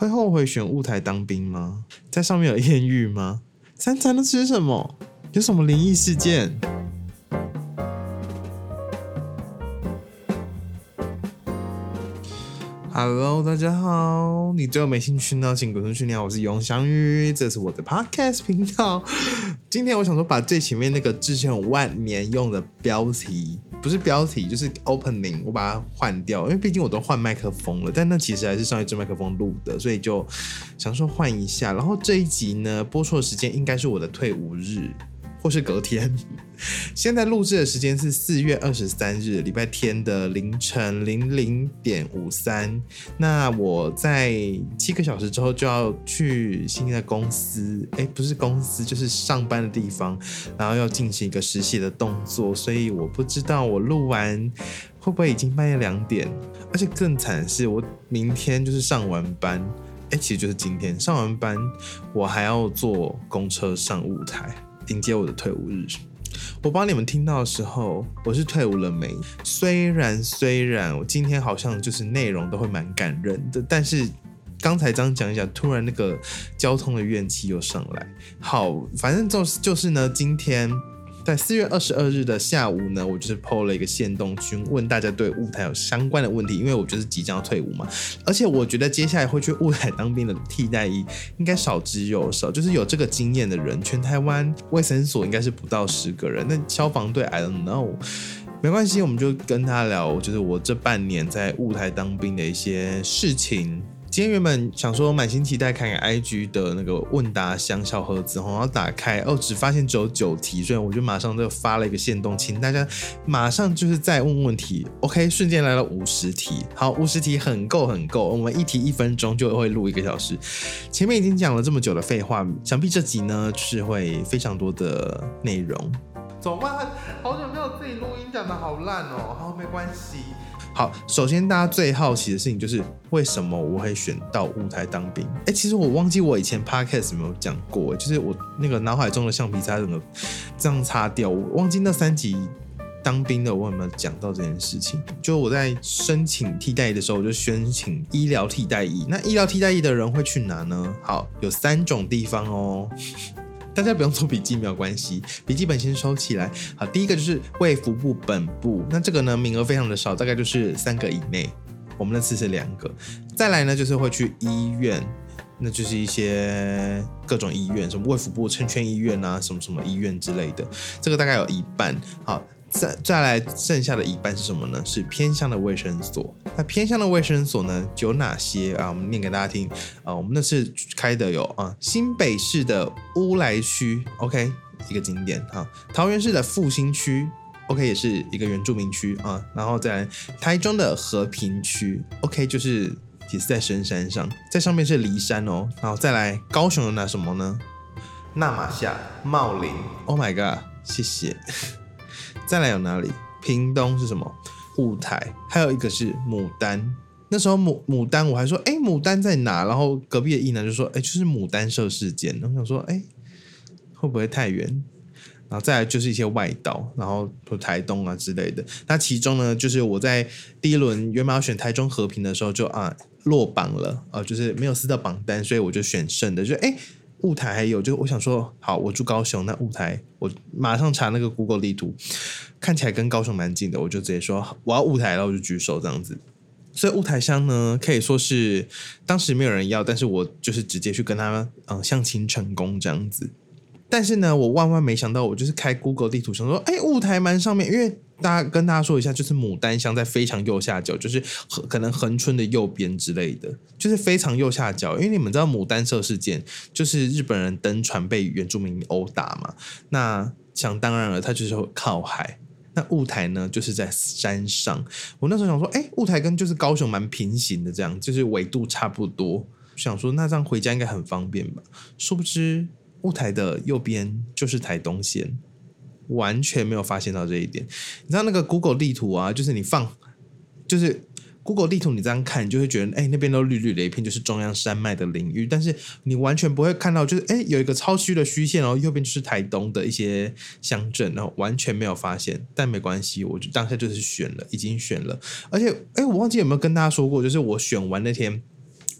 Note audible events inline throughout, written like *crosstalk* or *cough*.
会后悔选雾台当兵吗？在上面有艳遇吗？三餐都吃什么？有什么灵异事件？Hello，大家好。你对我没兴趣呢，请滚出去！你好，我是永祥宇，这是我的 Podcast 频道。今天我想说，把最前面那个之前万年用的标题，不是标题，就是 Opening，我把它换掉，因为毕竟我都换麦克风了。但那其实还是上一支麦克风录的，所以就想说换一下。然后这一集呢，播出的时间应该是我的退伍日。或是隔天，现在录制的时间是四月二十三日礼拜天的凌晨零零点五三。那我在七个小时之后就要去新的公司，哎，不是公司，就是上班的地方，然后要进行一个实习的动作，所以我不知道我录完会不会已经半夜两点。而且更惨的是，我明天就是上完班，哎，其实就是今天上完班，我还要坐公车上舞台。迎接我的退伍日，我帮你们听到的时候，我是退伍了没？虽然虽然我今天好像就是内容都会蛮感人的，但是刚才这样讲一讲，突然那个交通的怨气又上来。好，反正就是就是呢，今天。在四月二十二日的下午呢，我就是 PO 了一个线动群，问大家对舞台有相关的问题，因为我就是即将要退伍嘛，而且我觉得接下来会去舞台当兵的替代役应该少之又少，就是有这个经验的人，全台湾卫生所应该是不到十个人，那消防队 I don't know，没关系，我们就跟他聊，就是我这半年在舞台当兵的一些事情。今天原本想说满心期待看看 IG 的那个问答箱小盒子，然后打开哦，只发现只有九题，所以我就马上就发了一个线动，请大家马上就是再问问题。OK，瞬间来了五十题，好，五十题很够很够，我们一题一分钟就会录一个小时。前面已经讲了这么久的废话，想必这集呢是会非常多的内容。走吧？好久没有自己录音，讲的好烂哦。好，没关系。好，首先大家最好奇的事情就是为什么我会选到舞台当兵？哎，其实我忘记我以前 podcast 有没有讲过，就是我那个脑海中的橡皮擦怎么这样擦掉？我忘记那三集当兵的我有没有讲到这件事情？就我在申请替代役的时候，我就申请医疗替代役。那医疗替代役的人会去哪呢？好，有三种地方哦。大家不用做笔记，没有关系，*laughs* 笔记本先收起来。好，第一个就是卫福部本部，那这个呢名额非常的少，大概就是三个以内。我们那次是两个。再来呢就是会去医院，那就是一些各种医院，什么卫福部成全医院啊，什么什么医院之类的，这个大概有一半。好。再再来，剩下的一半是什么呢？是偏乡的卫生所。那偏乡的卫生所呢，有哪些啊？我们念给大家听啊。我们那是开的有啊，新北市的乌来区，OK，一个景点哈。桃园市的复兴区，OK，也是一个原住民区啊。然后再来台中的和平区，OK，就是也是在深山上，在上面是梨山哦。然后再来高雄有哪什么呢？纳马夏、茂林，Oh my god，谢谢。再来有哪里？屏东是什么？雾台，还有一个是牡丹。那时候牡牡丹，我还说，哎，牡丹在哪？然后隔壁的一男就说，哎，就是牡丹社事件。我想说，哎，会不会太远？然后再来就是一些外岛，然后台东啊之类的。那其中呢，就是我在第一轮原本要选台中和平的时候，就啊落榜了，呃，就是没有撕到榜单，所以我就选胜的，就哎。雾台还有，就我想说，好，我住高雄，那雾台我马上查那个 Google 地图，看起来跟高雄蛮近的，我就直接说我要雾台，然后我就举手这样子。所以雾台乡呢，可以说是当时没有人要，但是我就是直接去跟他嗯相亲成功这样子。但是呢，我万万没想到，我就是开 Google 地图，想说，哎，雾台蛮上面，因为大家跟大家说一下，就是牡丹乡在非常右下角，就是可能横村的右边之类的，就是非常右下角。因为你们知道牡丹社事件，就是日本人登船被原住民殴打嘛，那想当然了，它就是靠海。那雾台呢，就是在山上。我那时候想说，哎，雾台跟就是高雄蛮平行的，这样就是纬度差不多，想说那这样回家应该很方便吧？殊不知。雾台的右边就是台东线，完全没有发现到这一点。你知道那个 Google 地图啊，就是你放，就是 Google 地图，你这样看，你就会觉得，哎，那边都绿绿的一片，就是中央山脉的领域。但是你完全不会看到，就是哎，有一个超虚的虚线，然后右边就是台东的一些乡镇，然后完全没有发现。但没关系，我就当下就是选了，已经选了。而且，哎，我忘记有没有跟大家说过，就是我选完那天。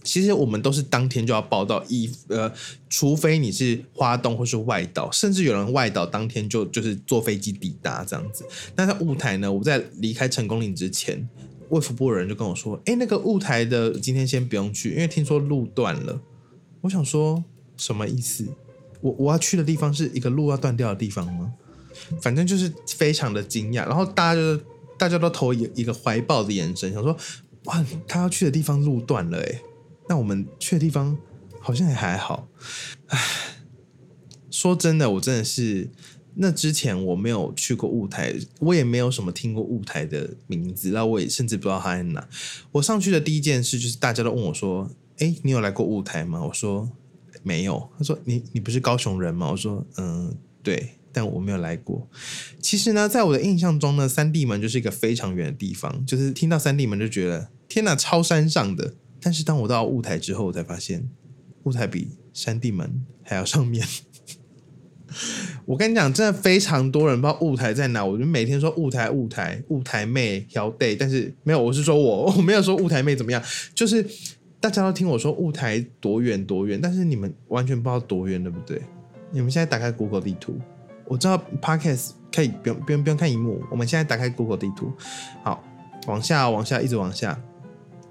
其实我们都是当天就要报到，一呃，除非你是花东或是外岛，甚至有人外岛当天就就是坐飞机抵达这样子。那在雾台呢，我在离开成功岭之前，卫福部的人就跟我说：“哎，那个雾台的今天先不用去，因为听说路断了。”我想说什么意思？我我要去的地方是一个路要断掉的地方吗？反正就是非常的惊讶，然后大家就大家都投一一个怀抱的眼神，想说：“哇，他要去的地方路断了，哎。”那我们去的地方好像也还好，唉，说真的，我真的是那之前我没有去过雾台，我也没有什么听过雾台的名字，那我也甚至不知道它在哪。我上去的第一件事就是大家都问我说：“哎，你有来过雾台吗？”我说没有。他说：“你你不是高雄人吗？”我说：“嗯，对，但我没有来过。”其实呢，在我的印象中呢，三地门就是一个非常远的地方，就是听到三地门就觉得天哪，超山上的。但是当我到雾台之后，我才发现雾台比山地门还要上面。*laughs* 我跟你讲，真的非常多人不知道雾台在哪。我就每天说雾台、雾台、雾台妹、小 day，但是没有，我是说我 *laughs* 我没有说雾台妹怎么样，就是大家都听我说雾台多远多远，但是你们完全不知道多远，对不对？你们现在打开 Google 地图，我知道 Podcast 可以不用不用不用看荧幕，我们现在打开 Google 地图，好，往下往下一直往下。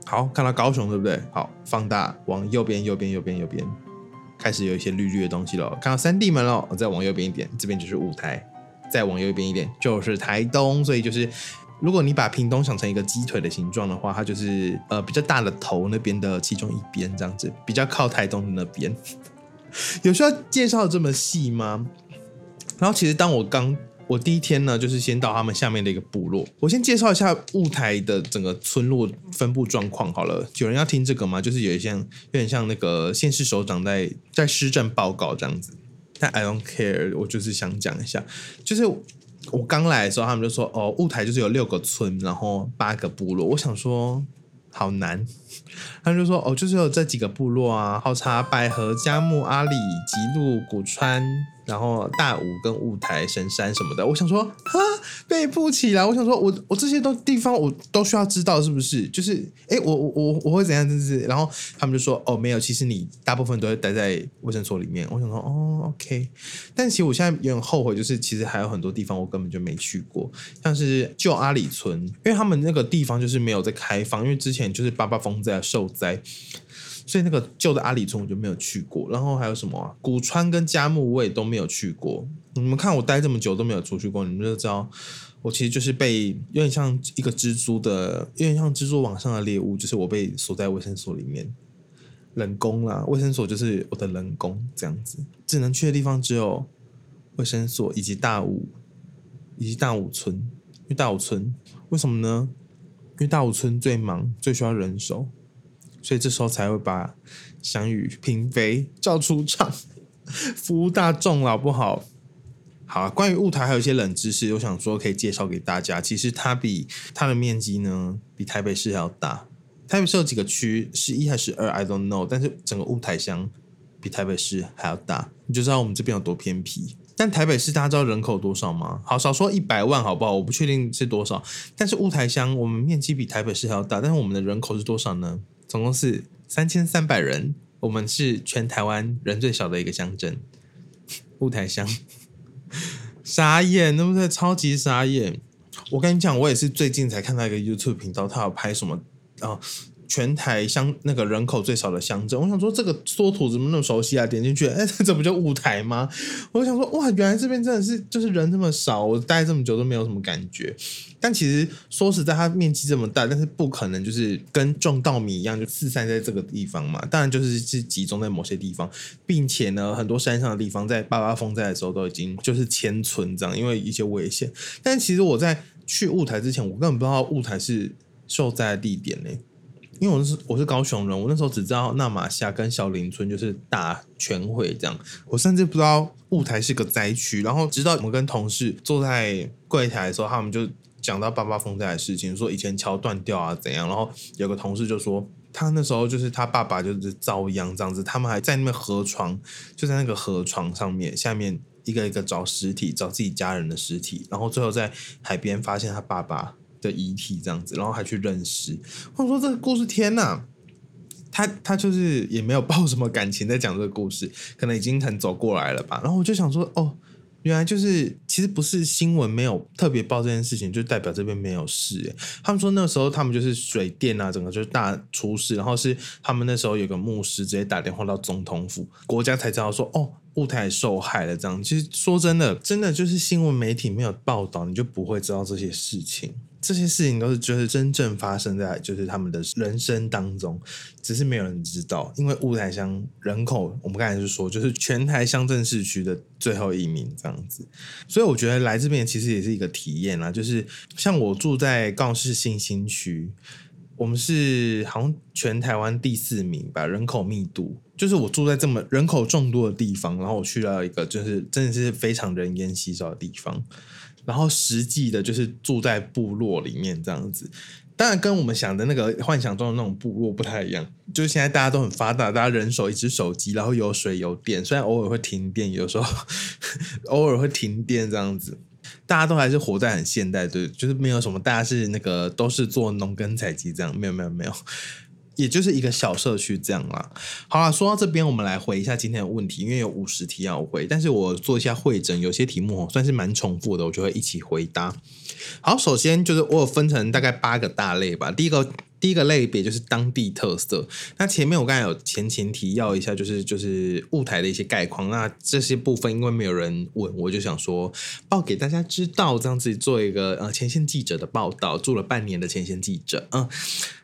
好，看到高雄对不对？好，放大往右边，右边，右边，右边，开始有一些绿绿的东西了。看到三地门了，再往右边一点，这边就是舞台。再往右边一点就是台东，所以就是如果你把屏东想成一个鸡腿的形状的话，它就是呃比较大的头那边的其中一边这样子，比较靠台东的那边。有需要介绍这么细吗？然后其实当我刚。我第一天呢，就是先到他们下面的一个部落。我先介绍一下雾台的整个村落分布状况好了。有人要听这个吗？就是有一些有点像那个县市首长在在施政报告这样子。但 I don't care，我就是想讲一下，就是我刚来的时候，他们就说哦，雾台就是有六个村，然后八个部落。我想说。好难，他就说哦，就是有这几个部落啊，好茶、百合、嘉木、阿里、吉路、古川，然后大武跟雾台、神山什么的。我想说，哈，背不起来。我想说，我我这些都地方我都需要知道，是不是？就是，哎，我我我我会怎样？就是然后他们就说，哦，没有，其实你大部分都会待在卫生所里面。我想说，哦，OK。但其实我现在有点后悔，就是其实还有很多地方我根本就没去过，像是旧阿里村，因为他们那个地方就是没有在开放，因为之前。就是八八风灾受灾，所以那个旧的阿里村我就没有去过。然后还有什么啊？古川跟佳木我也都没有去过。你们看我待这么久都没有出去过，你们就知道我其实就是被有点像一个蜘蛛的，有点像蜘蛛网上的猎物，就是我被锁在卫生所里面，人工啦，卫生所就是我的人工这样子，只能去的地方只有卫生所以及大武以及大武村。因为大武村为什么呢？因为大武村最忙，最需要人手，所以这时候才会把祥宇嫔妃叫出场，*laughs* 服务大众，好不好？好，啊关于雾台还有一些冷知识，我想说可以介绍给大家。其实它比它的面积呢，比台北市还要大。台北市有几个区，是一还是二？I don't know。但是整个雾台乡比台北市还要大，你就知道我们这边有多偏僻。但台北市大家知道人口多少吗？好，少说一百万好不好？我不确定是多少。但是雾台乡我们面积比台北市还要大，但是我们的人口是多少呢？总共是三千三百人。我们是全台湾人最少的一个乡镇，雾台乡。傻眼，对不对？超级傻眼。我跟你讲，我也是最近才看到一个 YouTube 频道，他有拍什么啊？全台乡那个人口最少的乡镇，我想说这个缩图怎么那么熟悉啊？点进去，哎，*laughs* 这不就雾台吗？我想说，哇，原来这边真的是就是人这么少，我待这么久都没有什么感觉。但其实说实在，它面积这么大，但是不可能就是跟种稻米一样就四散在这个地方嘛。当然就是是集中在某些地方，并且呢，很多山上的地方在八八风灾的时候都已经就是迁村这样，因为一些危险。但其实我在去雾台之前，我根本不知道雾台是受灾的地点呢。因为我是我是高雄人，我那时候只知道纳马夏跟小林村就是大全会这样，我甚至不知道雾台是个灾区。然后直到我们跟同事坐在柜台的时候，他们就讲到八八风灾的事情，说以前桥断掉啊怎样。然后有个同事就说，他那时候就是他爸爸就是遭殃这样子，他们还在那边河床，就在那个河床上面下面一个一个找尸体，找自己家人的尸体，然后最后在海边发现他爸爸。的遗体这样子，然后还去认识。我说这个故事天呐，他他就是也没有抱什么感情在讲这个故事，可能已经很走过来了吧。然后我就想说，哦，原来就是其实不是新闻没有特别报这件事情，就代表这边没有事。他们说那时候他们就是水电啊，整个就是大出事，然后是他们那时候有个牧师直接打电话到总统府，国家才知道说，哦，雾台受害了。这样其实说真的，真的就是新闻媒体没有报道，你就不会知道这些事情。这些事情都是就是真正发生在就是他们的人生当中，只是没有人知道。因为雾台乡人口，我们刚才就说，就是全台乡镇市区的最后一名这样子。所以我觉得来这边其实也是一个体验啦。就是像我住在高雄市新兴区，我们是好像全台湾第四名吧，人口密度。就是我住在这么人口众多的地方，然后我去到一个就是真的是非常人烟稀少的地方。然后实际的就是住在部落里面这样子，当然跟我们想的那个幻想中的那种部落不太一样。就是现在大家都很发达，大家人手一只手机，然后有水有电，虽然偶尔会停电，有时候 *laughs* 偶尔会停电这样子，大家都还是活在很现代，对，就是没有什么大家是那个都是做农耕采集这样，没有没有没有。也就是一个小社区这样啦。好了，说到这边，我们来回一下今天的问题，因为有五十题要回，但是我做一下会诊，有些题目算是蛮重复的，我就会一起回答。好，首先就是我有分成大概八个大类吧。第一个第一个类别就是当地特色。那前面我刚才有前情提要一下，就是就是雾台的一些概况。那这些部分因为没有人问，我就想说报给大家知道，这样子做一个呃前线记者的报道，做了半年的前线记者，嗯。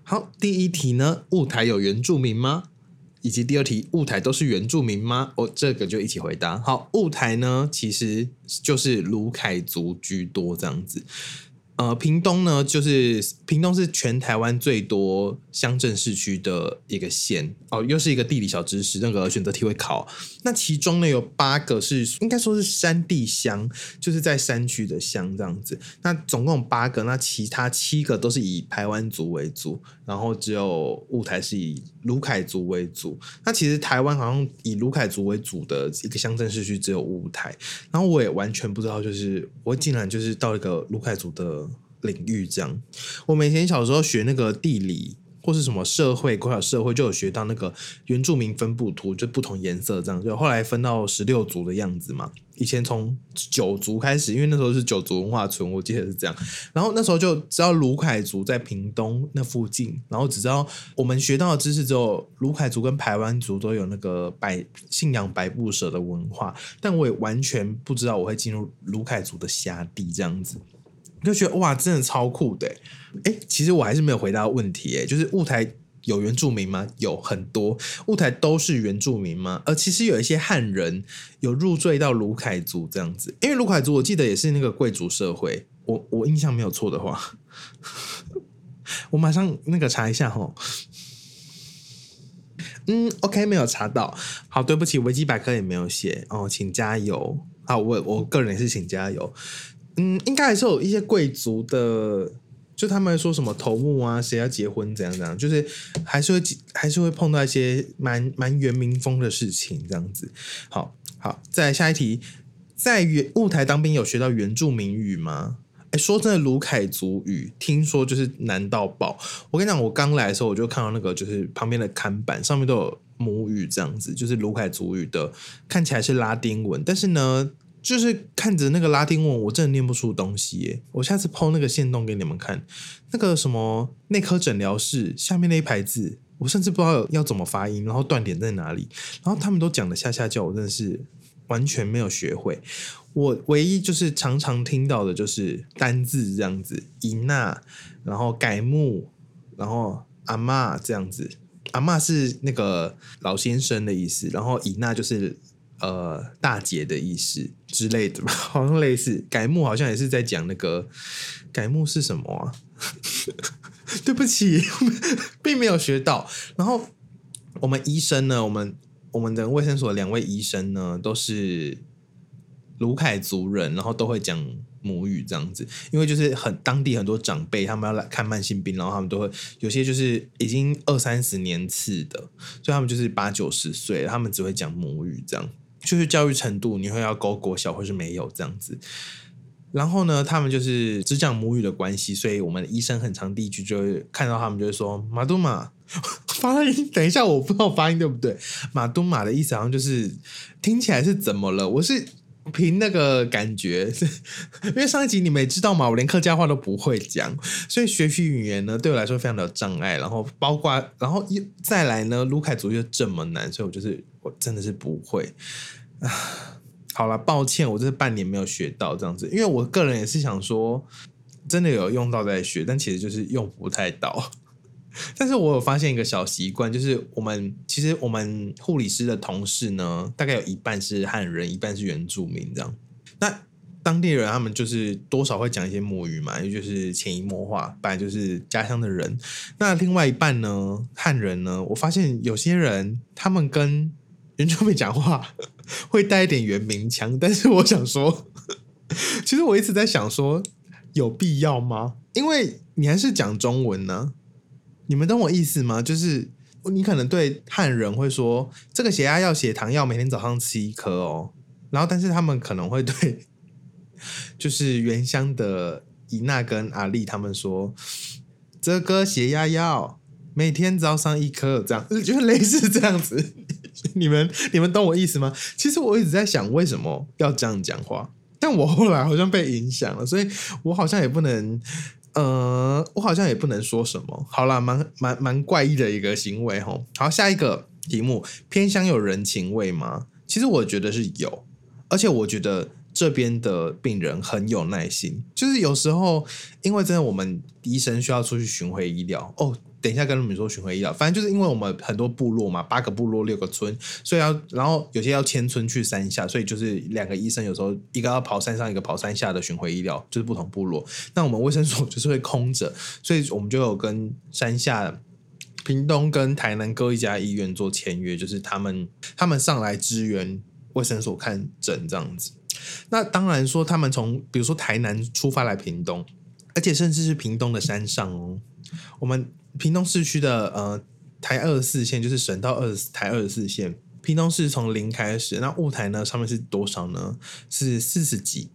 好，第一题呢，雾台有原住民吗？以及第二题，雾台都是原住民吗？我这个就一起回答。好，雾台呢，其实就是卢凯族居多这样子。呃，屏东呢，就是屏东是全台湾最多乡镇市区的一个县哦，又是一个地理小知识，那个选择题会考。那其中呢，有八个是应该说是山地乡，就是在山区的乡这样子。那总共八个，那其他七个都是以台湾族为主，然后只有雾台是以卢凯族为主。那其实台湾好像以卢凯族为主的一个乡镇市区只有雾台，然后我也完全不知道，就是我竟然就是到一个卢凯族的。领域这样，我以前小时候学那个地理或是什么社会，国小社会就有学到那个原住民分布图，就不同颜色这样，就后来分到十六族的样子嘛。以前从九族开始，因为那时候是九族文化村，我记得是这样。然后那时候就知道卢凯族在屏东那附近，然后只知道我们学到的知识只有卢凯族跟排湾族都有那个白信仰白布舍的文化，但我也完全不知道我会进入卢凯族的辖地这样子。就觉得哇，真的超酷的！哎，其实我还是没有回答问题，哎，就是雾台有原住民吗？有很多，雾台都是原住民吗？而其实有一些汉人有入赘到卢凯族这样子，因为卢凯族我记得也是那个贵族社会，我我印象没有错的话，我马上那个查一下哈。嗯，OK，没有查到，好，对不起，维基百科也没有写哦，请加油。好，我我个人也是请加油。嗯，应该还是有一些贵族的，就他们说什么头目啊，谁要结婚怎样怎样，就是还是会还是会碰到一些蛮蛮原民风的事情这样子。好好，再来下一题，在原雾台当兵有学到原住民语吗？哎，说真的，卢凯族语听说就是难到爆。我跟你讲，我刚来的时候我就看到那个就是旁边的看板上面都有母语这样子，就是卢凯族语的，看起来是拉丁文，但是呢。就是看着那个拉丁文，我真的念不出东西耶！我下次抛那个线动给你们看，那个什么内科诊疗室下面那一排字，我甚至不知道要怎么发音，然后断点在哪里，然后他们都讲的下下叫，我真的是完全没有学会。我唯一就是常常听到的就是单字这样子，伊娜，然后改木，然后阿妈这样子，阿妈是那个老先生的意思，然后伊娜就是。呃，大姐的意思之类的吧，*laughs* 好像类似改木，好像也是在讲那个改木是什么啊？*laughs* 对不起，*laughs* 并没有学到。然后我们医生呢，我们我们的卫生所两位医生呢，都是卢凯族人，然后都会讲母语这样子。因为就是很当地很多长辈，他们要来看慢性病，然后他们都会有些就是已经二三十年次的，所以他们就是八九十岁，他们只会讲母语这样。就是教育程度，你会要高国小或是没有这样子。然后呢，他们就是只讲母语的关系，所以我们的医生很长第一句就会看到他们就会说马杜马 *laughs* 发音，等一下我不知道发音对不对，马杜马的意思好像就是听起来是怎么了？我是。凭那个感觉，*laughs* 因为上一集你们也知道嘛，我连客家话都不会讲，所以学习语言呢对我来说非常的有障碍。然后包括，然后又再来呢，卢凯族又这么难，所以我就是我真的是不会啊。好了，抱歉，我这半年没有学到这样子，因为我个人也是想说，真的有用到再学，但其实就是用不太到。*laughs* 但是我有发现一个小习惯，就是我们其实我们护理师的同事呢，大概有一半是汉人，一半是原住民这样。那当地人他们就是多少会讲一些母语嘛，也就是潜移默化，本来就是家乡的人。那另外一半呢，汉人呢，我发现有些人他们跟原住民讲话会带一点原名腔，但是我想说，*laughs* 其实我一直在想说，有必要吗？因为你还是讲中文呢。你们懂我意思吗？就是你可能对汉人会说，这个血压药、血糖药每天早上吃一颗哦。然后，但是他们可能会对，就是原乡的伊娜跟阿丽他们说，这个血压药每天早上一颗，这样就类似这样子。你们你们懂我意思吗？其实我一直在想，为什么要这样讲话？但我后来好像被影响了，所以我好像也不能。呃，我好像也不能说什么。好了，蛮蛮蛮怪异的一个行为吼。好，下一个题目，偏乡有人情味吗？其实我觉得是有，而且我觉得这边的病人很有耐心。就是有时候，因为真的我们医生需要出去巡回医疗哦。等一下跟你们说巡回医疗，反正就是因为我们很多部落嘛，八个部落六个村，所以要然后有些要迁村去山下，所以就是两个医生有时候一个要跑山上，一个跑山下的巡回医疗，就是不同部落。那我们卫生所就是会空着，所以我们就有跟山下、屏东跟台南各一家医院做签约，就是他们他们上来支援卫生所看诊这样子。那当然说他们从比如说台南出发来屏东，而且甚至是屏东的山上哦，我们。屏东市区的呃台二十四线就是省道二十台二十四线，屏东市从零开始，那雾台呢上面是多少呢？是四十几，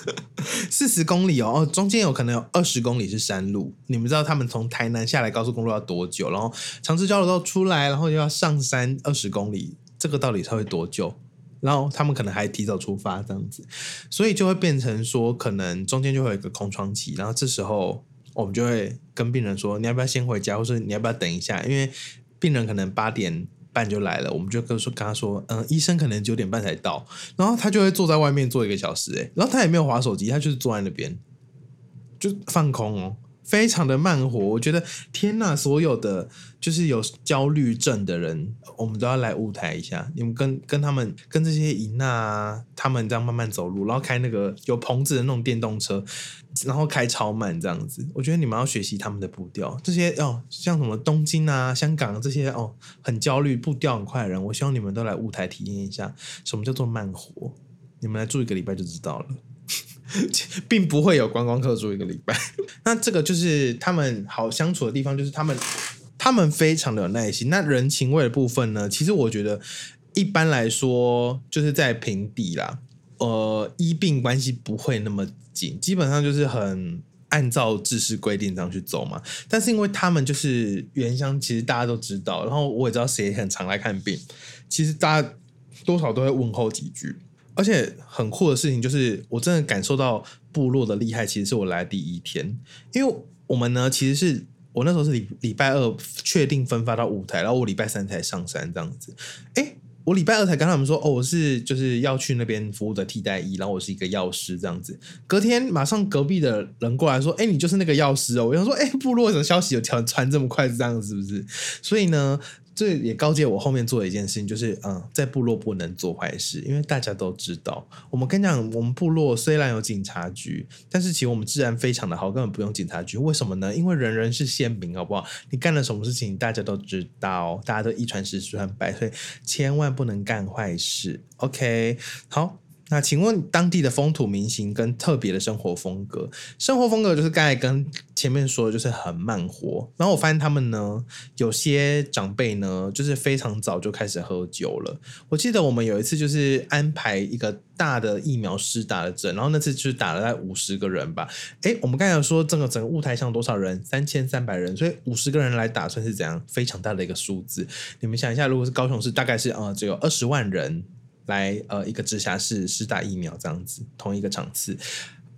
*laughs* 四十公里哦哦，中间有可能有二十公里是山路。你们知道他们从台南下来高速公路要多久？然后长治交流道出来，然后又要上山二十公里，这个到底会多久？然后他们可能还提早出发这样子，所以就会变成说，可能中间就会有一个空窗期，然后这时候。我们就会跟病人说，你要不要先回家，或者你要不要等一下？因为病人可能八点半就来了，我们就跟说跟他说，嗯，医生可能九点半才到，然后他就会坐在外面坐一个小时，诶，然后他也没有划手机，他就是坐在那边就放空哦。非常的慢活，我觉得天呐，所有的就是有焦虑症的人，我们都要来舞台一下。你们跟跟他们，跟这些姨娜啊他们这样慢慢走路，然后开那个有棚子的那种电动车，然后开超慢这样子。我觉得你们要学习他们的步调。这些哦，像什么东京啊、香港这些哦，很焦虑、步调很快的人，我希望你们都来舞台体验一下什么叫做慢活。你们来住一个礼拜就知道了。*laughs* 并不会有观光客住一个礼拜，*laughs* 那这个就是他们好相处的地方，就是他们他们非常的有耐心。那人情味的部分呢？其实我觉得一般来说就是在平地啦，呃，医病关系不会那么紧，基本上就是很按照制式规定这样去走嘛。但是因为他们就是原乡，其实大家都知道，然后我也知道谁很常来看病，其实大家多少都会问候几句。而且很酷的事情就是，我真的感受到部落的厉害。其实是我来第一天，因为我们呢，其实是我那时候是礼礼拜二确定分发到舞台，然后我礼拜三才上山这样子。哎，我礼拜二才跟他们说，哦，我是就是要去那边服务的替代役，然后我是一个药师这样子。隔天马上隔壁的人过来说，哎，你就是那个药师哦。我想说，哎，部落什么消息有传传这么快这样子是不是？所以呢。这也告诫我后面做的一件事情，就是嗯，在部落不能做坏事，因为大家都知道。我们跟你讲，我们部落虽然有警察局，但是其实我们治安非常的好，根本不用警察局。为什么呢？因为人人是先民，好不好？你干了什么事情，大家都知道，大家都一传十，十传百，所以千万不能干坏事。OK，好，那请问当地的风土民情跟特别的生活风格，生活风格就是刚才跟前面说的，就是很慢活。然后我发现他们呢，有些长辈呢，就是非常早就开始喝酒了。我记得我们有一次就是安排一个大的疫苗施打的针，然后那次就是打了在五十个人吧。诶，我们刚才说整个整个舞台上多少人？三千三百人，所以五十个人来打算是怎样？非常大的一个数字。你们想一下，如果是高雄市，大概是呃只有二十万人。来，呃，一个直辖市施打疫苗这样子，同一个场次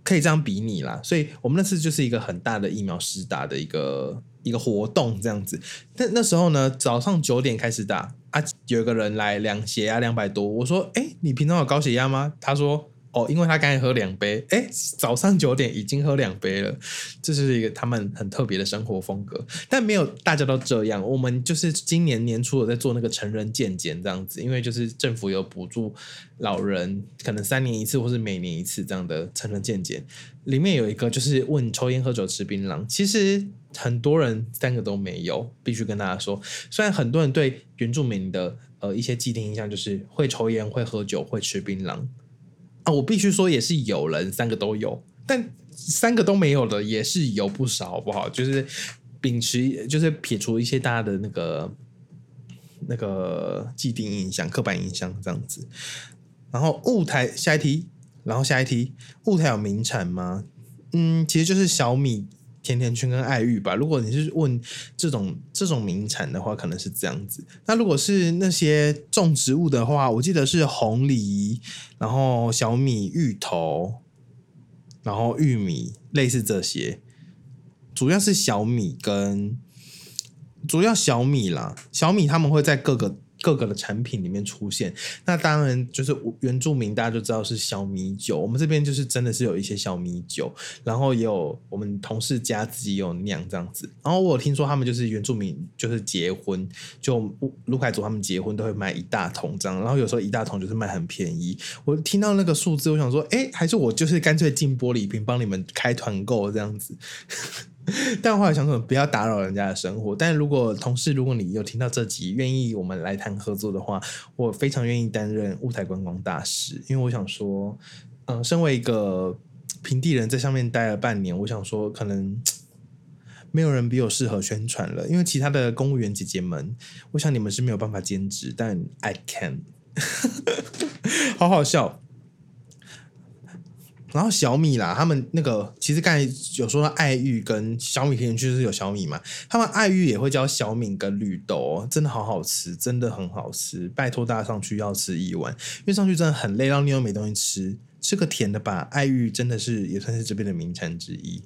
可以这样比拟啦。所以我们那次就是一个很大的疫苗施打的一个一个活动这样子。那那时候呢，早上九点开始打啊，有一个人来量血压两百多，我说，哎，你平常有高血压吗？他说。哦，因为他刚才喝两杯，哎，早上九点已经喝两杯了，这是一个他们很特别的生活风格。但没有大家都这样，我们就是今年年初有在做那个成人健检这样子，因为就是政府有补助老人，可能三年一次或是每年一次这样的成人健检，里面有一个就是问抽烟、喝酒、吃槟榔，其实很多人三个都没有，必须跟大家说，虽然很多人对原住民的呃一些既定印象就是会抽烟、会喝酒、会吃槟榔。啊，我必须说也是有人三个都有，但三个都没有的也是有不少，好不好？就是秉持，就是撇除一些大家的那个那个既定印象、刻板印象这样子。然后雾台下一题，然后下一题，雾台有名产吗？嗯，其实就是小米。甜甜圈跟爱玉吧。如果你是问这种这种名产的话，可能是这样子。那如果是那些种植物的话，我记得是红梨，然后小米、芋头，然后玉米，类似这些。主要是小米跟主要小米啦，小米他们会在各个。各个的产品里面出现，那当然就是原住民，大家就知道是小米酒。我们这边就是真的是有一些小米酒，然后也有我们同事家自己有酿这样子。然后我听说他们就是原住民，就是结婚，就卢凯祖他们结婚都会买一大桶这样，然后有时候一大桶就是卖很便宜。我听到那个数字，我想说，哎，还是我就是干脆进玻璃瓶帮你们开团购这样子。*laughs* 但后来想说，不要打扰人家的生活。但如果同事，如果你有听到这集，愿意我们来谈合作的话，我非常愿意担任舞台观光大使。因为我想说，嗯，身为一个平地人，在上面待了半年，我想说，可能 *tsk* 没有人比我适合宣传了。因为其他的公务员姐姐们，我想你们是没有办法兼职，但 I can，*laughs* 好好笑。然后小米啦，他们那个其实刚才有说爱玉跟小米甜甜圈是有小米嘛，他们爱玉也会叫小米跟绿豆，真的好好吃，真的很好吃，拜托大家上去要吃一碗，因为上去真的很累，让你又没东西吃，吃个甜的吧。爱玉真的是也算是这边的名产之一。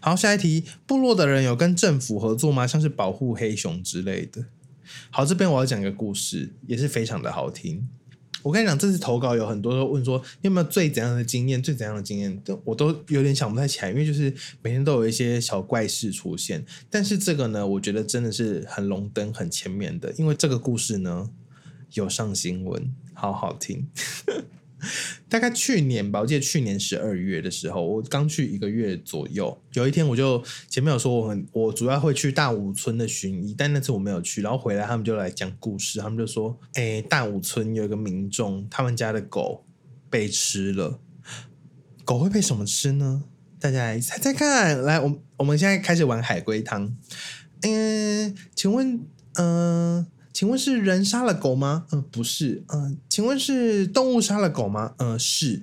好，下一题，部落的人有跟政府合作吗？像是保护黑熊之类的。好，这边我要讲一个故事，也是非常的好听。我跟你讲，这次投稿有很多都问说，你有没有最怎样的经验？最怎样的经验？都我都有点想不太起来，因为就是每天都有一些小怪事出现。但是这个呢，我觉得真的是很龙灯很前面的，因为这个故事呢有上新闻，好好听。*laughs* 大概去年吧，我记得去年十二月的时候，我刚去一个月左右。有一天，我就前面有说我很，我主要会去大武村的巡医，但那次我没有去。然后回来，他们就来讲故事，他们就说：“哎，大武村有一个民众，他们家的狗被吃了。狗会被什么吃呢？大家来猜猜看。来，我我们现在开始玩海龟汤。嗯，请问，嗯。”请问是人杀了狗吗？嗯，不是。嗯，请问是动物杀了狗吗？嗯，是。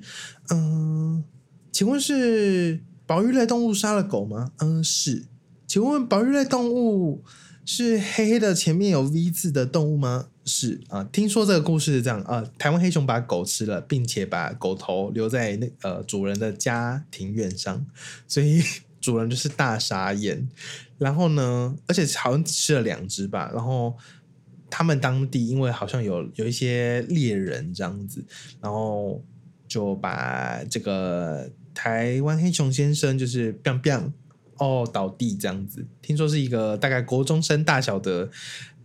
嗯，请问是保育类动物杀了狗吗？嗯，是。请问保育类动物是黑黑的前面有 V 字的动物吗？是。啊，听说这个故事是这样啊，台湾黑熊把狗吃了，并且把狗头留在那呃主人的家庭院上，所以主人就是大傻眼。然后呢，而且好像吃了两只吧，然后。他们当地因为好像有有一些猎人这样子，然后就把这个台湾黑熊先生就是 biang biang 哦倒地这样子。听说是一个大概国中生大小的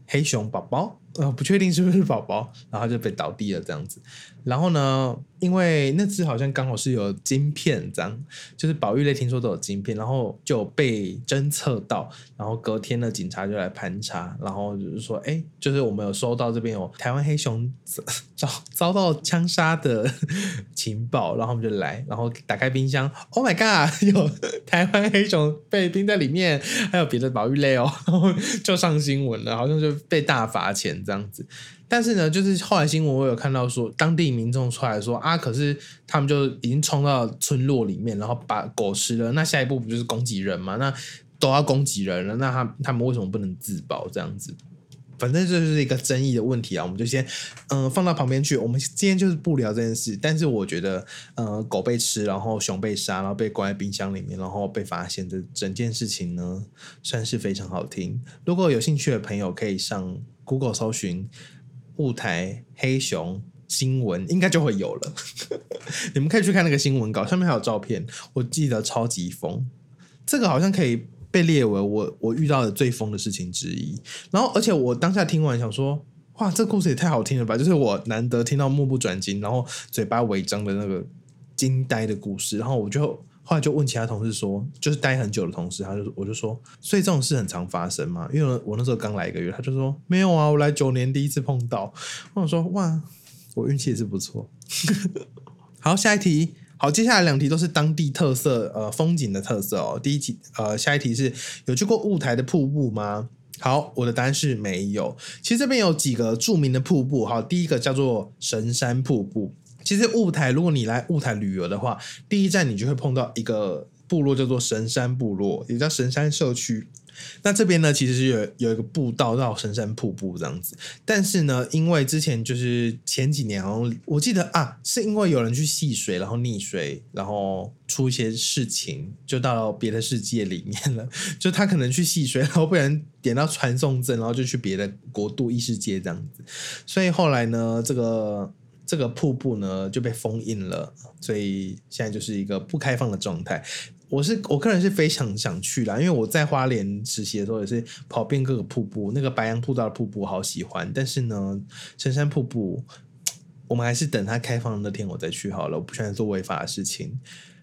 黑熊宝宝呃，不确定是不是宝宝，*laughs* 然后就被倒地了这样子。然后呢，因为那只好像刚好是有晶片，这样就是保育类听说都有晶片，然后就被侦测到，然后隔天呢，警察就来盘查，然后就是说，哎，就是我们有收到这边有台湾黑熊遭遭到枪杀的 *laughs* 情报，然后我们就来，然后打开冰箱，Oh my God，*laughs* 有台湾黑熊被冰在里面，还有别的保育类哦，然后就上新闻了，好像就被大罚钱这样子。但是呢，就是后来新闻我有看到说，当地民众出来说啊，可是他们就已经冲到村落里面，然后把狗吃了。那下一步不就是攻击人吗？那都要攻击人了，那他他们为什么不能自保？这样子，反正这就是一个争议的问题啊。我们就先嗯放到旁边去。我们今天就是不聊这件事。但是我觉得，呃，狗被吃，然后熊被杀，然后被关在冰箱里面，然后被发现的整件事情呢，算是非常好听。如果有兴趣的朋友，可以上 Google 搜寻。雾台黑熊新闻应该就会有了，*laughs* 你们可以去看那个新闻稿，上面还有照片。我记得超级疯，这个好像可以被列为我我遇到的最疯的事情之一。然后，而且我当下听完想说，哇，这故事也太好听了吧！就是我难得听到目不转睛，然后嘴巴违章的那个惊呆的故事。然后我就。后来就问其他同事说，就是待很久的同事，他就我就说，所以这种事很常发生嘛？因为我那时候刚来一个月，他就说没有啊，我来九年第一次碰到。我想说哇，我运气也是不错。*laughs* 好，下一题。好，接下来两题都是当地特色，呃，风景的特色哦。第一题，呃，下一题是有去过雾台的瀑布吗？好，我的答案是没有。其实这边有几个著名的瀑布，好，第一个叫做神山瀑布。其实雾台，如果你来雾台旅游的话，第一站你就会碰到一个部落，叫做神山部落，也叫神山社区。那这边呢，其实是有有一个步道到神山瀑布这样子。但是呢，因为之前就是前几年，好像我记得啊，是因为有人去戏水，然后溺水，然后出一些事情，就到别的世界里面了。就他可能去戏水，然后不然点到传送阵，然后就去别的国度异世界这样子。所以后来呢，这个。这个瀑布呢就被封印了，所以现在就是一个不开放的状态。我是我个人是非常想去啦，因为我在花莲实习的时候也是跑遍各个瀑布，那个白杨瀑道的瀑布好喜欢，但是呢，深山瀑布，我们还是等它开放的那天我再去好了，我不喜欢做违法的事情。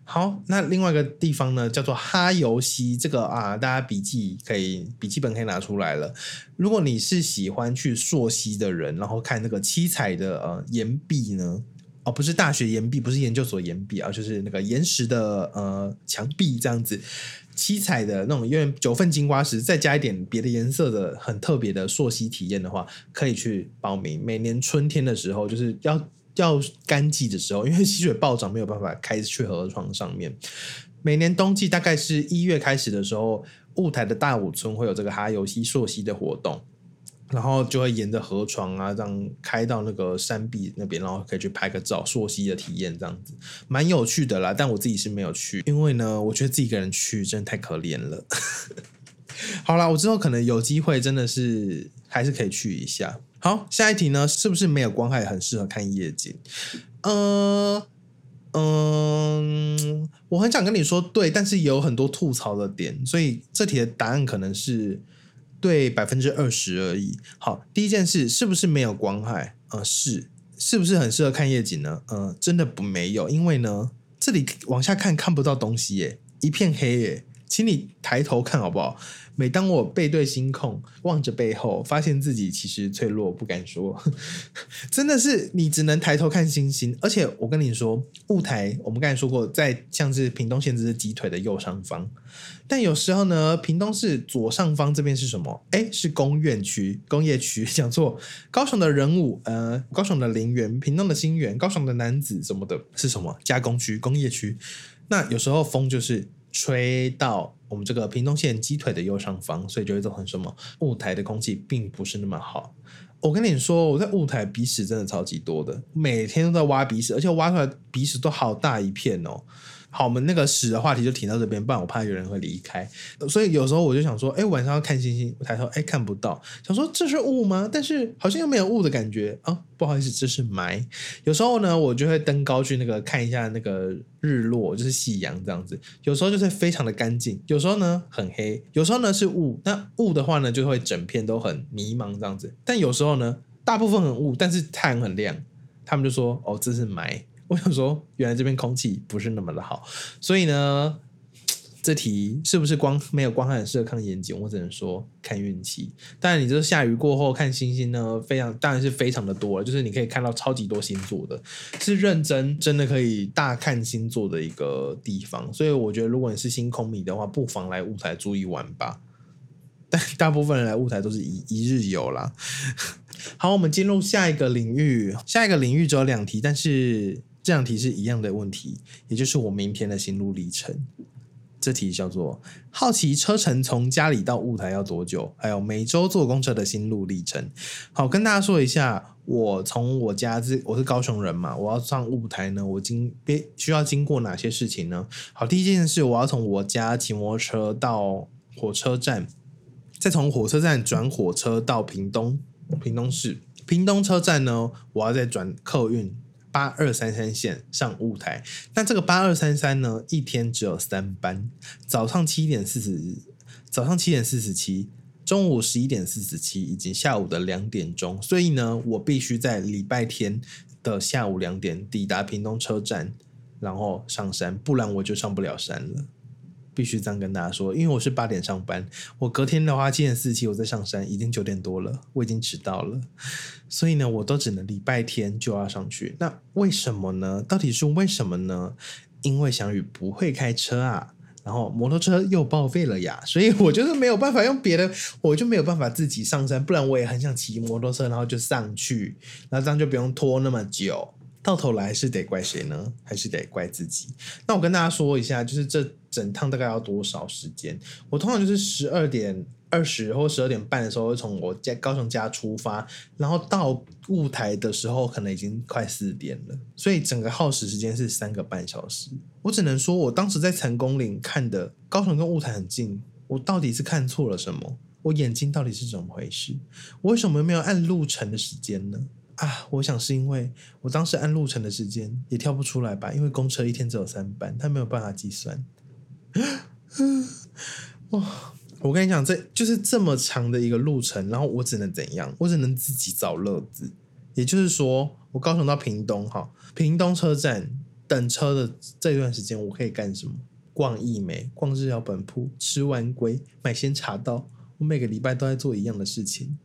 好，那另外一个地方呢，叫做哈游溪，这个啊，大家笔记可以笔记本可以拿出来了。如果你是喜欢去溯溪的人，然后看那个七彩的呃岩壁呢，哦，不是大学岩壁，不是研究所岩壁啊，就是那个岩石的呃墙壁这样子，七彩的那种，因为九份金瓜石，再加一点别的颜色的很特别的溯溪体验的话，可以去报名。每年春天的时候，就是要。要干季的时候，因为溪水暴涨，没有办法开去河床上面。每年冬季大概是一月开始的时候，雾台的大武村会有这个哈游溪溯溪的活动，然后就会沿着河床啊，这样开到那个山壁那边，然后可以去拍个照，溯溪的体验这样子，蛮有趣的啦。但我自己是没有去，因为呢，我觉得自己一个人去真的太可怜了。*laughs* 好啦，我之后可能有机会，真的是还是可以去一下。好，下一题呢？是不是没有光害很适合看夜景？嗯嗯，我很想跟你说对，但是有很多吐槽的点，所以这题的答案可能是对百分之二十而已。好，第一件事是不是没有光害？呃，是，是不是很适合看夜景呢？呃，真的不没有，因为呢，这里往下看看不到东西耶，一片黑耶，请你抬头看好不好？每当我背对星空，望着背后，发现自己其实脆弱，不敢说。*laughs* 真的是你只能抬头看星星。而且我跟你说，雾台我们刚才说过，在像是屏东县这是鸡腿的右上方，但有时候呢，屏东市左上方这边是什么？哎，是工业区、工业区。*laughs* 讲错，高雄的人武，呃，高雄的林园，屏东的新园，高雄的男子什么的，是什么？加工区、工业区。那有时候风就是吹到。我们这个屏东县鸡腿的右上方，所以就会造成什么？雾台的空气并不是那么好。我跟你说，我在雾台鼻屎真的超级多的，每天都在挖鼻屎，而且挖出来鼻屎都好大一片哦。好，我们那个屎的话题就停到这边，不然我怕有人会离开。所以有时候我就想说，哎，晚上要看星星，我抬头，哎，看不到，想说这是雾吗？但是好像又没有雾的感觉啊。不不好意思，这是霾。有时候呢，我就会登高去那个看一下那个日落，就是夕阳这样子。有时候就是非常的干净，有时候呢很黑，有时候呢是雾。那雾的话呢，就会整片都很迷茫这样子。但有时候呢，大部分很雾，但是太阳很亮。他们就说：“哦，这是霾。”我想说，原来这边空气不是那么的好，所以呢。这题是不是光没有光很适合看眼睛？我只能说看运气。当然，你这下雨过后看星星呢，非常当然是非常的多了。就是你可以看到超级多星座的，是认真真的可以大看星座的一个地方。所以我觉得，如果你是星空迷的话，不妨来雾台住一晚吧。但大部分人来雾台都是一一日游啦。*laughs* 好，我们进入下一个领域。下一个领域只有两题，但是这两题是一样的问题，也就是我明天的心路历程。这题叫做好奇车程从家里到雾台要多久？还有每周坐公车的心路历程。好，跟大家说一下，我从我家这我是高雄人嘛，我要上雾台呢，我经必需要经过哪些事情呢？好，第一件事，我要从我家骑摩托车到火车站，再从火车站转火车到屏东屏东市，屏东车站呢，我要再转客运。八二三三线上雾台，那这个八二三三呢，一天只有三班，早上七点四十，早上七点四十七，中午十一点四十七，以及下午的两点钟，所以呢，我必须在礼拜天的下午两点抵达屏东车站，然后上山，不然我就上不了山了。必须这样跟大家说，因为我是八点上班，我隔天的话七点四十七我在上山，已经九点多了，我已经迟到了，所以呢，我都只能礼拜天就要上去。那为什么呢？到底是为什么呢？因为翔宇不会开车啊，然后摩托车又报废了呀，所以我就是没有办法用别的，我就没有办法自己上山，不然我也很想骑摩托车，然后就上去，那这样就不用拖那么久。到头来是得怪谁呢？还是得怪自己？那我跟大家说一下，就是这整趟大概要多少时间？我通常就是十二点二十或十二点半的时候，从我家高雄家出发，然后到雾台的时候，可能已经快四点了。所以整个耗时时间是三个半小时。我只能说，我当时在成功岭看的高雄跟雾台很近，我到底是看错了什么？我眼睛到底是怎么回事？我为什么没有按路程的时间呢？啊，我想是因为我当时按路程的时间也跳不出来吧，因为公车一天只有三班，他没有办法计算。哇，*laughs* 我跟你讲，这就是这么长的一个路程，然后我只能怎样？我只能自己找乐子。也就是说，我高雄到屏东，哈，屏东车站等车的这段时间，我可以干什么？逛艺美，逛日料本铺，吃完龟，买鲜茶道。我每个礼拜都在做一样的事情。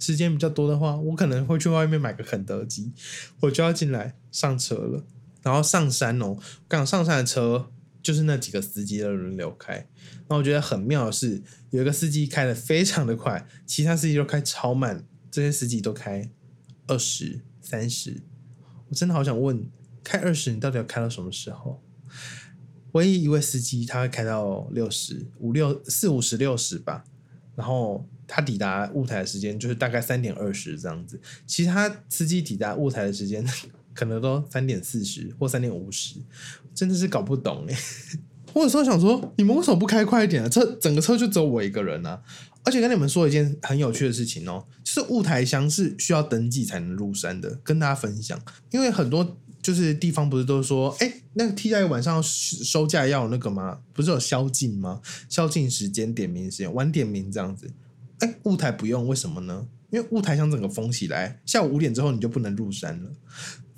时间比较多的话，我可能会去外面买个肯德基，我就要进来上车了，然后上山哦。刚上山的车就是那几个司机的轮流开。那我觉得很妙的是，有一个司机开的非常的快，其他司机都开超慢，这些司机都开二十三十。我真的好想问，开二十你到底要开到什么时候？唯一一位司机他会开到六十五六四五十六十吧，然后。他抵达雾台的时间就是大概三点二十这样子，其他司机抵达雾台的时间可能都三点四十或三点五十，真的是搞不懂哎。我有时候想说，你们为什么不开快一点啊？车整个车就只有我一个人啊！而且跟你们说一件很有趣的事情哦，就是雾台乡是需要登记才能入山的，跟大家分享。因为很多就是地方不是都说，哎，那个 T 在晚上收价要那个吗？不是有宵禁吗？宵禁时间、点名时间、晚点名这样子。哎，雾台不用，为什么呢？因为雾台想整个封起来，下午五点之后你就不能入山了。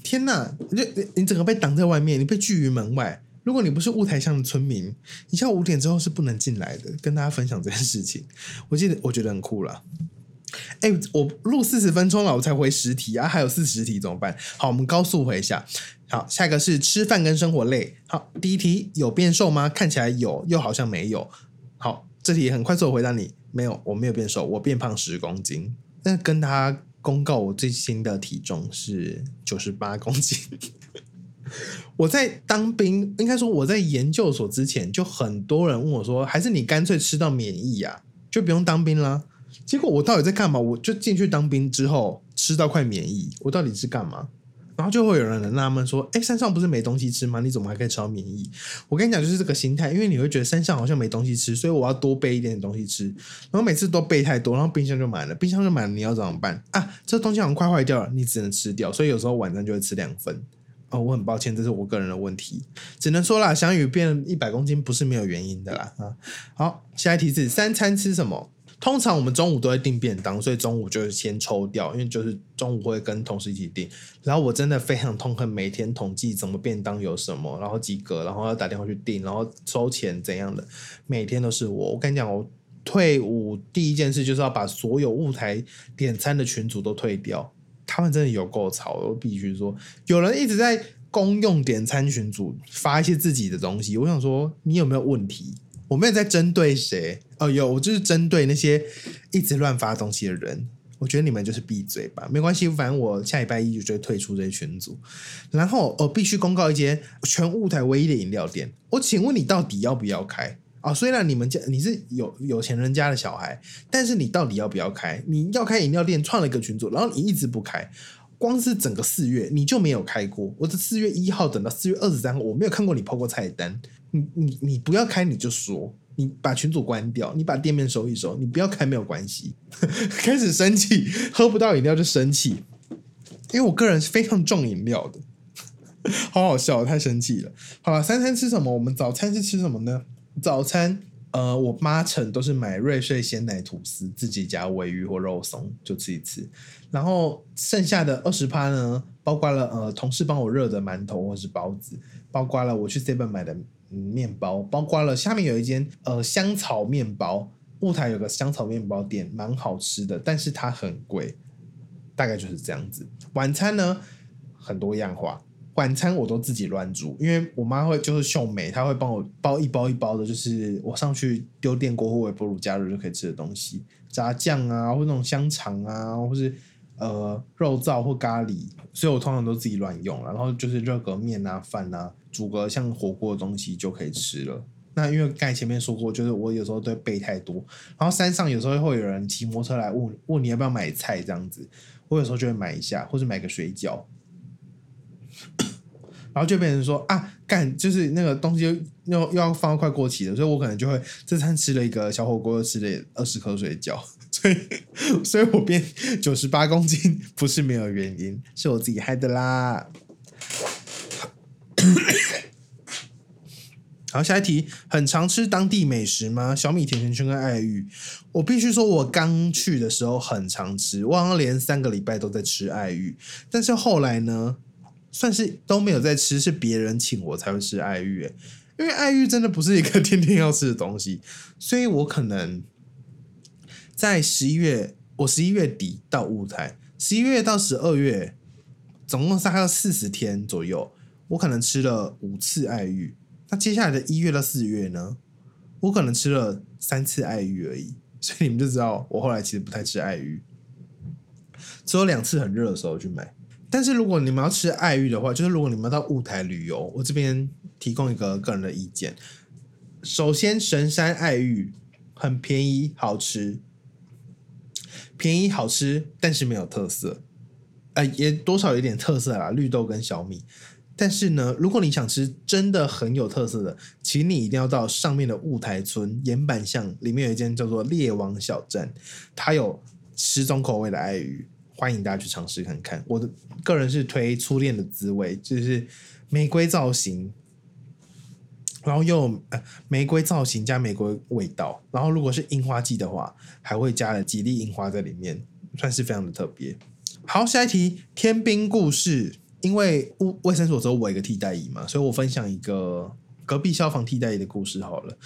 天哪，你就你整个被挡在外面，你被拒于门外。如果你不是雾台乡的村民，你下午五点之后是不能进来的。跟大家分享这件事情，*laughs* 我记得我觉得很酷了。哎，我录四十分钟了，我才回十题啊，还有四十题怎么办？好，我们高速回一下。好，下一个是吃饭跟生活类。好，第一题有变瘦吗？看起来有，又好像没有。好，这题很快速的回答你。没有，我没有变瘦，我变胖十公斤。那跟他公告我最新的体重是九十八公斤。我在当兵，应该说我在研究所之前，就很多人问我说：“还是你干脆吃到免疫啊，就不用当兵啦。”结果我到底在干嘛？我就进去当兵之后吃到快免疫，我到底是干嘛？然后就会有人很纳闷说：“哎，山上不是没东西吃吗？你怎么还可以吃到免疫？”我跟你讲，就是这个心态，因为你会觉得山上好像没东西吃，所以我要多备一点点东西吃。然后每次都备太多，然后冰箱就满了，冰箱就满了，你要怎么办啊？这东西好像快坏掉了，你只能吃掉。所以有时候晚上就会吃两份。哦，我很抱歉，这是我个人的问题，只能说啦，翔宇变一百公斤不是没有原因的啦。啊，好，下一题是三餐吃什么？通常我们中午都会订便当，所以中午就是先抽掉，因为就是中午会跟同事一起订。然后我真的非常痛恨每天统计怎么便当有什么，然后几个，然后要打电话去订，然后收钱怎样的，每天都是我。我跟你讲，我退伍第一件事就是要把所有舞台点餐的群组都退掉，他们真的有够吵，我必须说，有人一直在公用点餐群组发一些自己的东西，我想说你有没有问题？我没有在针对谁哦，有我就是针对那些一直乱发东西的人。我觉得你们就是闭嘴吧，没关系，反正我下礼拜一就会退出这些群组。然后我必须公告一间全雾台唯一的饮料店。我请问你到底要不要开啊？虽然你们家你是有有钱人家的小孩，但是你到底要不要开？你要开饮料店，创了一个群组，然后你一直不开。光是整个四月你就没有开过，我的四月一号等到四月二十三号，我没有看过你抛过菜单。你你你不要开你就说，你把群主关掉，你把店面收一收，你不要开没有关系。*laughs* 开始生气，喝不到饮料就生气，因为我个人是非常重饮料的，*laughs* 好好笑，太生气了。好了，三餐吃什么？我们早餐是吃什么呢？早餐呃，我八成都是买瑞穗鲜奶吐司，自己加尾鱼或肉松就吃一次，然后剩下的二十趴呢，包括了呃同事帮我热的馒头或是包子，包括了我去 seven 买的。面包包括了，下面有一间呃香草面包，雾台有个香草面包店，蛮好吃的，但是它很贵，大概就是这样子。晚餐呢很多样化，晚餐我都自己乱煮，因为我妈会就是秀美，她会帮我包一包一包的，就是我上去丢电锅或微波炉加热就可以吃的东西，炸酱啊，或那种香肠啊，或是呃肉燥或咖喱，所以我通常都自己乱用，然后就是热个面啊饭啊。煮个像火锅的东西就可以吃了。那因为刚才前面说过，就是我有时候都备太多，然后山上有时候会有人骑摩托车来问问你要不要买菜这样子，我有时候就会买一下，或者买个水饺，然后就变成说啊，干就是那个东西又又要放到快过期了，所以我可能就会这餐吃了一个小火锅，又吃了二十颗水饺，*laughs* 所以所以我变九十八公斤不是没有原因，是我自己害的啦。*coughs* 好，下一题，很常吃当地美食吗？小米甜甜圈跟爱玉，我必须说，我刚去的时候很常吃，我好像连三个礼拜都在吃爱玉。但是后来呢，算是都没有在吃，是别人请我才会吃爱玉。因为爱玉真的不是一个天天要吃的东西，所以我可能在十一月，我十一月底到舞台，十一月到十二月，总共大概四十天左右。我可能吃了五次爱玉，那接下来的一月到四月呢？我可能吃了三次爱玉而已，所以你们就知道我后来其实不太吃爱玉，只有两次很热的时候去买。但是如果你们要吃爱玉的话，就是如果你们到雾台旅游，我这边提供一个个人的意见。首先，神山爱玉很便宜，好吃，便宜好吃，但是没有特色。呃，也多少有点特色啦，绿豆跟小米。但是呢，如果你想吃真的很有特色的，请你一定要到上面的雾台村岩板巷里面有一间叫做猎王小站，它有十种口味的爱鱼，欢迎大家去尝试看看。我的个人是推初恋的滋味，就是玫瑰造型，然后又呃玫瑰造型加玫瑰味道，然后如果是樱花季的话，还会加了几粒樱花在里面，算是非常的特别。好，下一题，天兵故事。因为卫卫生所只有我一个替代役嘛，所以我分享一个隔壁消防替代役的故事好了。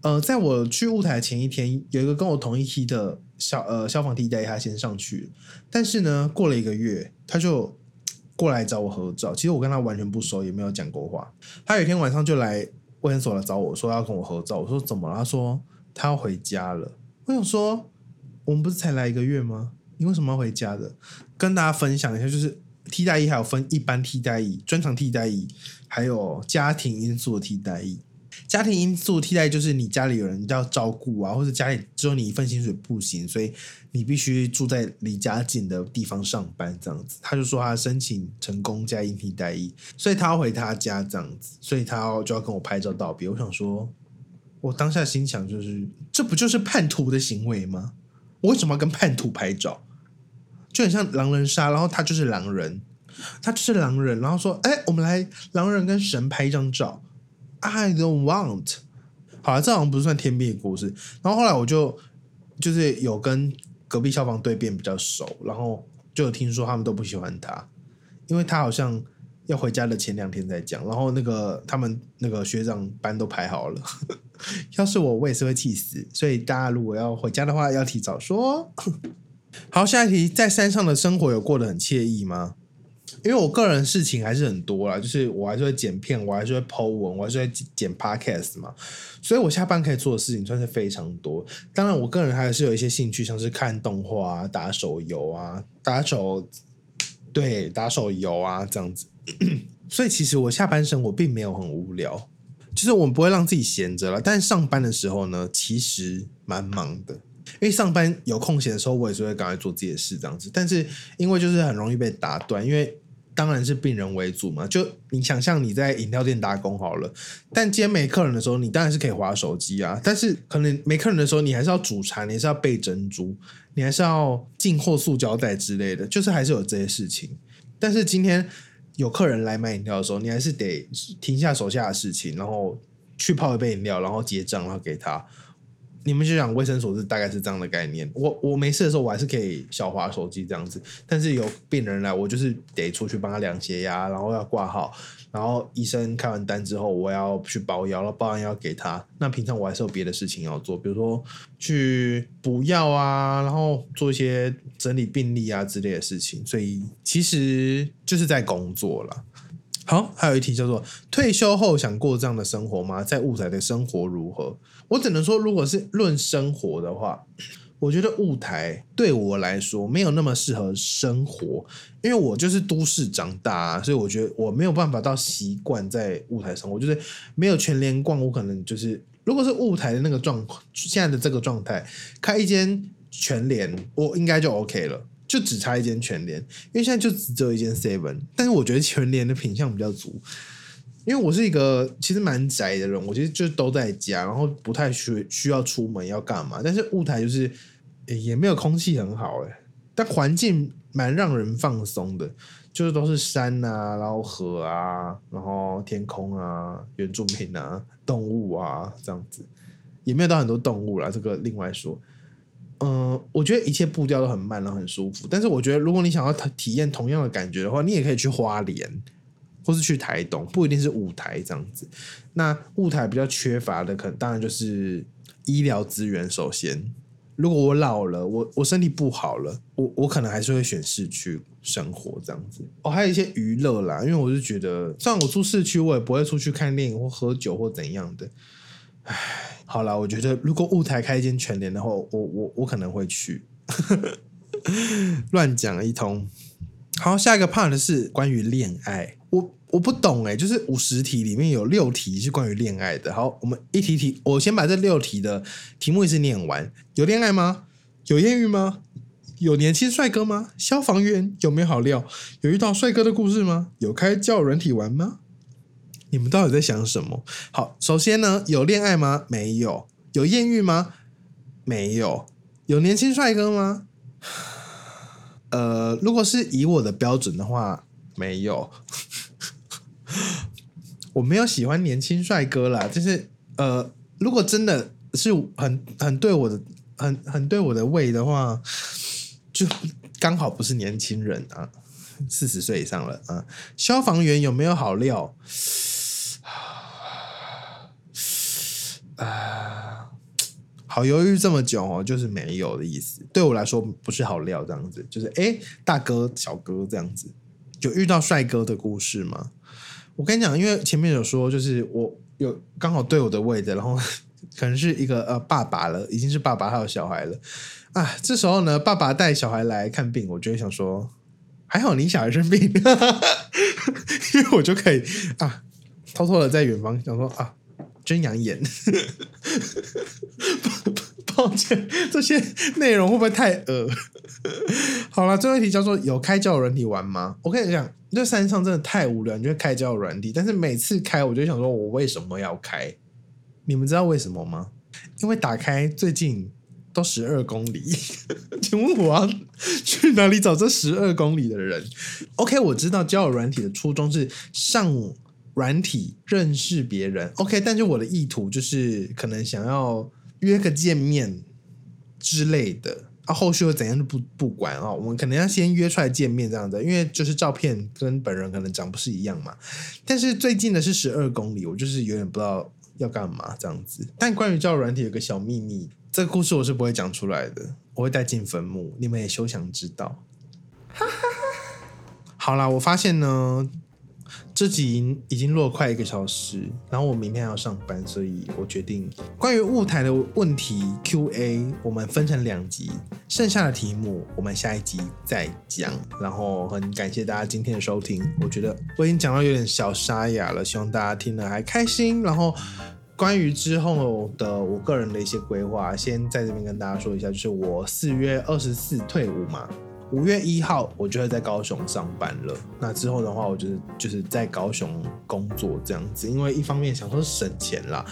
呃，在我去雾台前一天，有一个跟我同一期的消呃消防替代役，他先上去，但是呢，过了一个月，他就过来找我合照。其实我跟他完全不熟，也没有讲过话。他有一天晚上就来卫生所来找我说要跟我合照，我说怎么了？他说他要回家了。我想说，我们不是才来一个月吗？你为什么要回家的？跟大家分享一下，就是。替代役还有分一般替代役、专长替代役，还有家庭因素的替代役。家庭因素替代就是你家里有人要照顾啊，或者家里只有你一份薪水不行，所以你必须住在离家近的地方上班这样子。他就说他申请成功加因替代役，所以他要回他家这样子，所以他要就要跟我拍照道别。我想说，我当下心想就是，这不就是叛徒的行为吗？我为什么要跟叛徒拍照？就很像狼人杀，然后他就是狼人。他就是狼人，然后说：“哎，我们来狼人跟神拍一张照。” I don't want。好了，这好像不算天命的故事。然后后来我就就是有跟隔壁消防队变比较熟，然后就有听说他们都不喜欢他，因为他好像要回家的前两天在讲，然后那个他们那个学长班都排好了。要是我，我也是会气死。所以大家如果要回家的话，要提早说。好，下一题，在山上的生活有过得很惬意吗？因为我个人事情还是很多啦，就是我还是会剪片，我还是会 Po 文，我还是会剪 Podcast 嘛，所以我下班可以做的事情算是非常多。当然，我个人还是有一些兴趣，像是看动画啊、打手游啊、打手对打手游啊这样子。*coughs* 所以其实我下班生活并没有很无聊，就是我们不会让自己闲着了。但上班的时候呢，其实蛮忙的。因为上班有空闲的时候，我也是会赶快做自己的事这样子。但是因为就是很容易被打断，因为当然是病人为主嘛。就你想象你在饮料店打工好了，但今天没客人的时候，你当然是可以划手机啊。但是可能没客人的时候，你还是要煮茶，你还是要备珍珠，你还是要进货塑胶袋之类的，就是还是有这些事情。但是今天有客人来买饮料的时候，你还是得停下手下的事情，然后去泡一杯饮料，然后结账，然后给他。你们就讲卫生所是大概是这样的概念。我我没事的时候，我还是可以小滑手机这样子。但是有病人来，我就是得出去帮他量血压，然后要挂号，然后医生开完单之后，我要去包药，然后包完药给他。那平常我还是有别的事情要做，比如说去补药啊，然后做一些整理病历啊之类的事情。所以其实就是在工作了。好，还有一题叫做退休后想过这样的生活吗？在雾台的生活如何？我只能说，如果是论生活的话，我觉得雾台对我来说没有那么适合生活，因为我就是都市长大，啊所以我觉得我没有办法到习惯在雾台生活，就是没有全联逛，我可能就是如果是雾台的那个状况，现在的这个状态，开一间全联，我应该就 OK 了。就只差一间全联，因为现在就只有一间 Seven，但是我觉得全联的品相比较足。因为我是一个其实蛮宅的人，我其实就都在家，然后不太需需要出门要干嘛。但是雾台就是也没有空气很好哎，但环境蛮让人放松的，就是都是山啊，然后河啊，然后天空啊，原住民啊，动物啊这样子，也没有到很多动物啦，这个另外说。嗯，我觉得一切步调都很慢，然后很舒服。但是我觉得，如果你想要体体验同样的感觉的话，你也可以去花莲，或是去台东，不一定是舞台这样子。那舞台比较缺乏的，可能当然就是医疗资源。首先，如果我老了，我我身体不好了，我我可能还是会选市区生活这样子。哦，还有一些娱乐啦，因为我是觉得，虽然我住市区，我也不会出去看电影或喝酒或怎样的。唉。好了，我觉得如果雾台开一间全联的话，我我我可能会去。*laughs* 乱讲一通。好，下一个 part 是关于恋爱。我我不懂哎，就是五十题里面有六题是关于恋爱的。好，我们一题题，我先把这六题的题目一次念完。有恋爱吗？有艳遇吗？有年轻帅哥吗？消防员有没有好料？有遇到帅哥的故事吗？有开教人体玩吗？你们到底在想什么？好，首先呢，有恋爱吗？没有。有艳遇吗？没有。有年轻帅哥吗？呃，如果是以我的标准的话，没有。*laughs* 我没有喜欢年轻帅哥啦，就是呃，如果真的是很很对我的很很对我的胃的话，就刚好不是年轻人啊，四十岁以上了啊。消防员有没有好料？啊，好犹豫这么久哦，就是没有的意思。对我来说不是好料，这样子就是哎，大哥小哥这样子，有遇到帅哥的故事吗？我跟你讲，因为前面有说，就是我有刚好对我的位置，然后 *laughs* 可能是一个呃爸爸了，已经是爸爸还有小孩了啊。这时候呢，爸爸带小孩来看病，我就会想说，还好你小孩生病，*laughs* 因为我就可以啊，偷偷的在远方想说啊。真养眼。*laughs* 抱歉，这些内容会不会太恶？好了，最后一题叫做有开交友软体玩吗？我跟你讲，这山上真的太无聊，你就开交友软体，但是每次开我就想说，我为什么要开？你们知道为什么吗？因为打开最近都十二公里，*laughs* 请问我要去哪里找这十二公里的人？OK，我知道交友软体的初衷是上软体认识别人，OK，但是我的意图就是可能想要。约个见面之类的啊，后续会怎样就不不管啊。我们可能要先约出来见面这样子，因为就是照片跟本人可能长不是一样嘛。但是最近的是十二公里，我就是有点不知道要干嘛这样子。但关于交友软体有个小秘密，这个故事我是不会讲出来的，我会带进坟墓，你们也休想知道。*laughs* 好啦，我发现呢。这集已经录了快一个小时，然后我明天要上班，所以我决定关于雾台的问题 Q&A，我们分成两集，剩下的题目我们下一集再讲。然后很感谢大家今天的收听，我觉得我已经讲到有点小沙哑了，希望大家听了还开心。然后关于之后的我个人的一些规划，先在这边跟大家说一下，就是我四月二十四退伍嘛。五月一号，我就会在高雄上班了。那之后的话，我就是就是在高雄工作这样子。因为一方面想说省钱啦，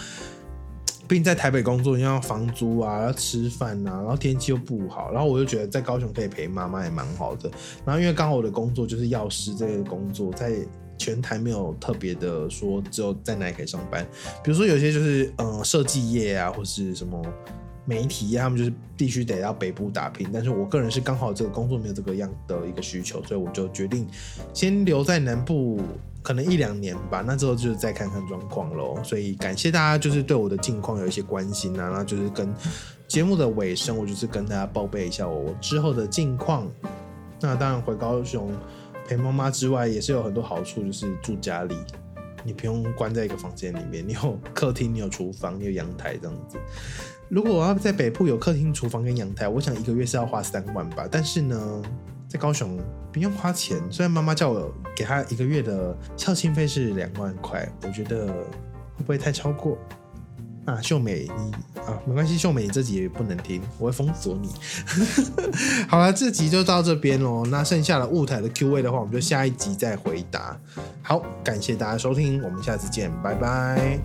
毕竟在台北工作，你要房租啊，要吃饭啊，然后天气又不好，然后我就觉得在高雄可以陪妈妈也蛮好的。然后因为刚好我的工作就是药师这个工作，在全台没有特别的说只有在哪里可以上班。比如说有些就是嗯设计业啊，或是什么。媒体他们就是必须得到北部打拼，但是我个人是刚好这个工作没有这个样的一个需求，所以我就决定先留在南部，可能一两年吧。那之后就是再看看状况喽。所以感谢大家就是对我的近况有一些关心啊，然后就是跟节目的尾声，我就是跟大家报备一下我之后的近况。那当然回高雄陪妈妈之外，也是有很多好处，就是住家里，你不用关在一个房间里面，你有客厅，你有厨房，你有阳台这样子。如果我要在北部有客厅、厨房跟阳台，我想一个月是要花三万吧。但是呢，在高雄不用花钱。虽然妈妈叫我给她一个月的孝亲费是两万块，我觉得会不会太超过？啊，秀美，你啊，没关系，秀美，你这集也不能听，我会封锁你。*laughs* 好了，这集就到这边喽。那剩下的雾台的 Q&A 的话，我们就下一集再回答。好，感谢大家收听，我们下次见，拜拜。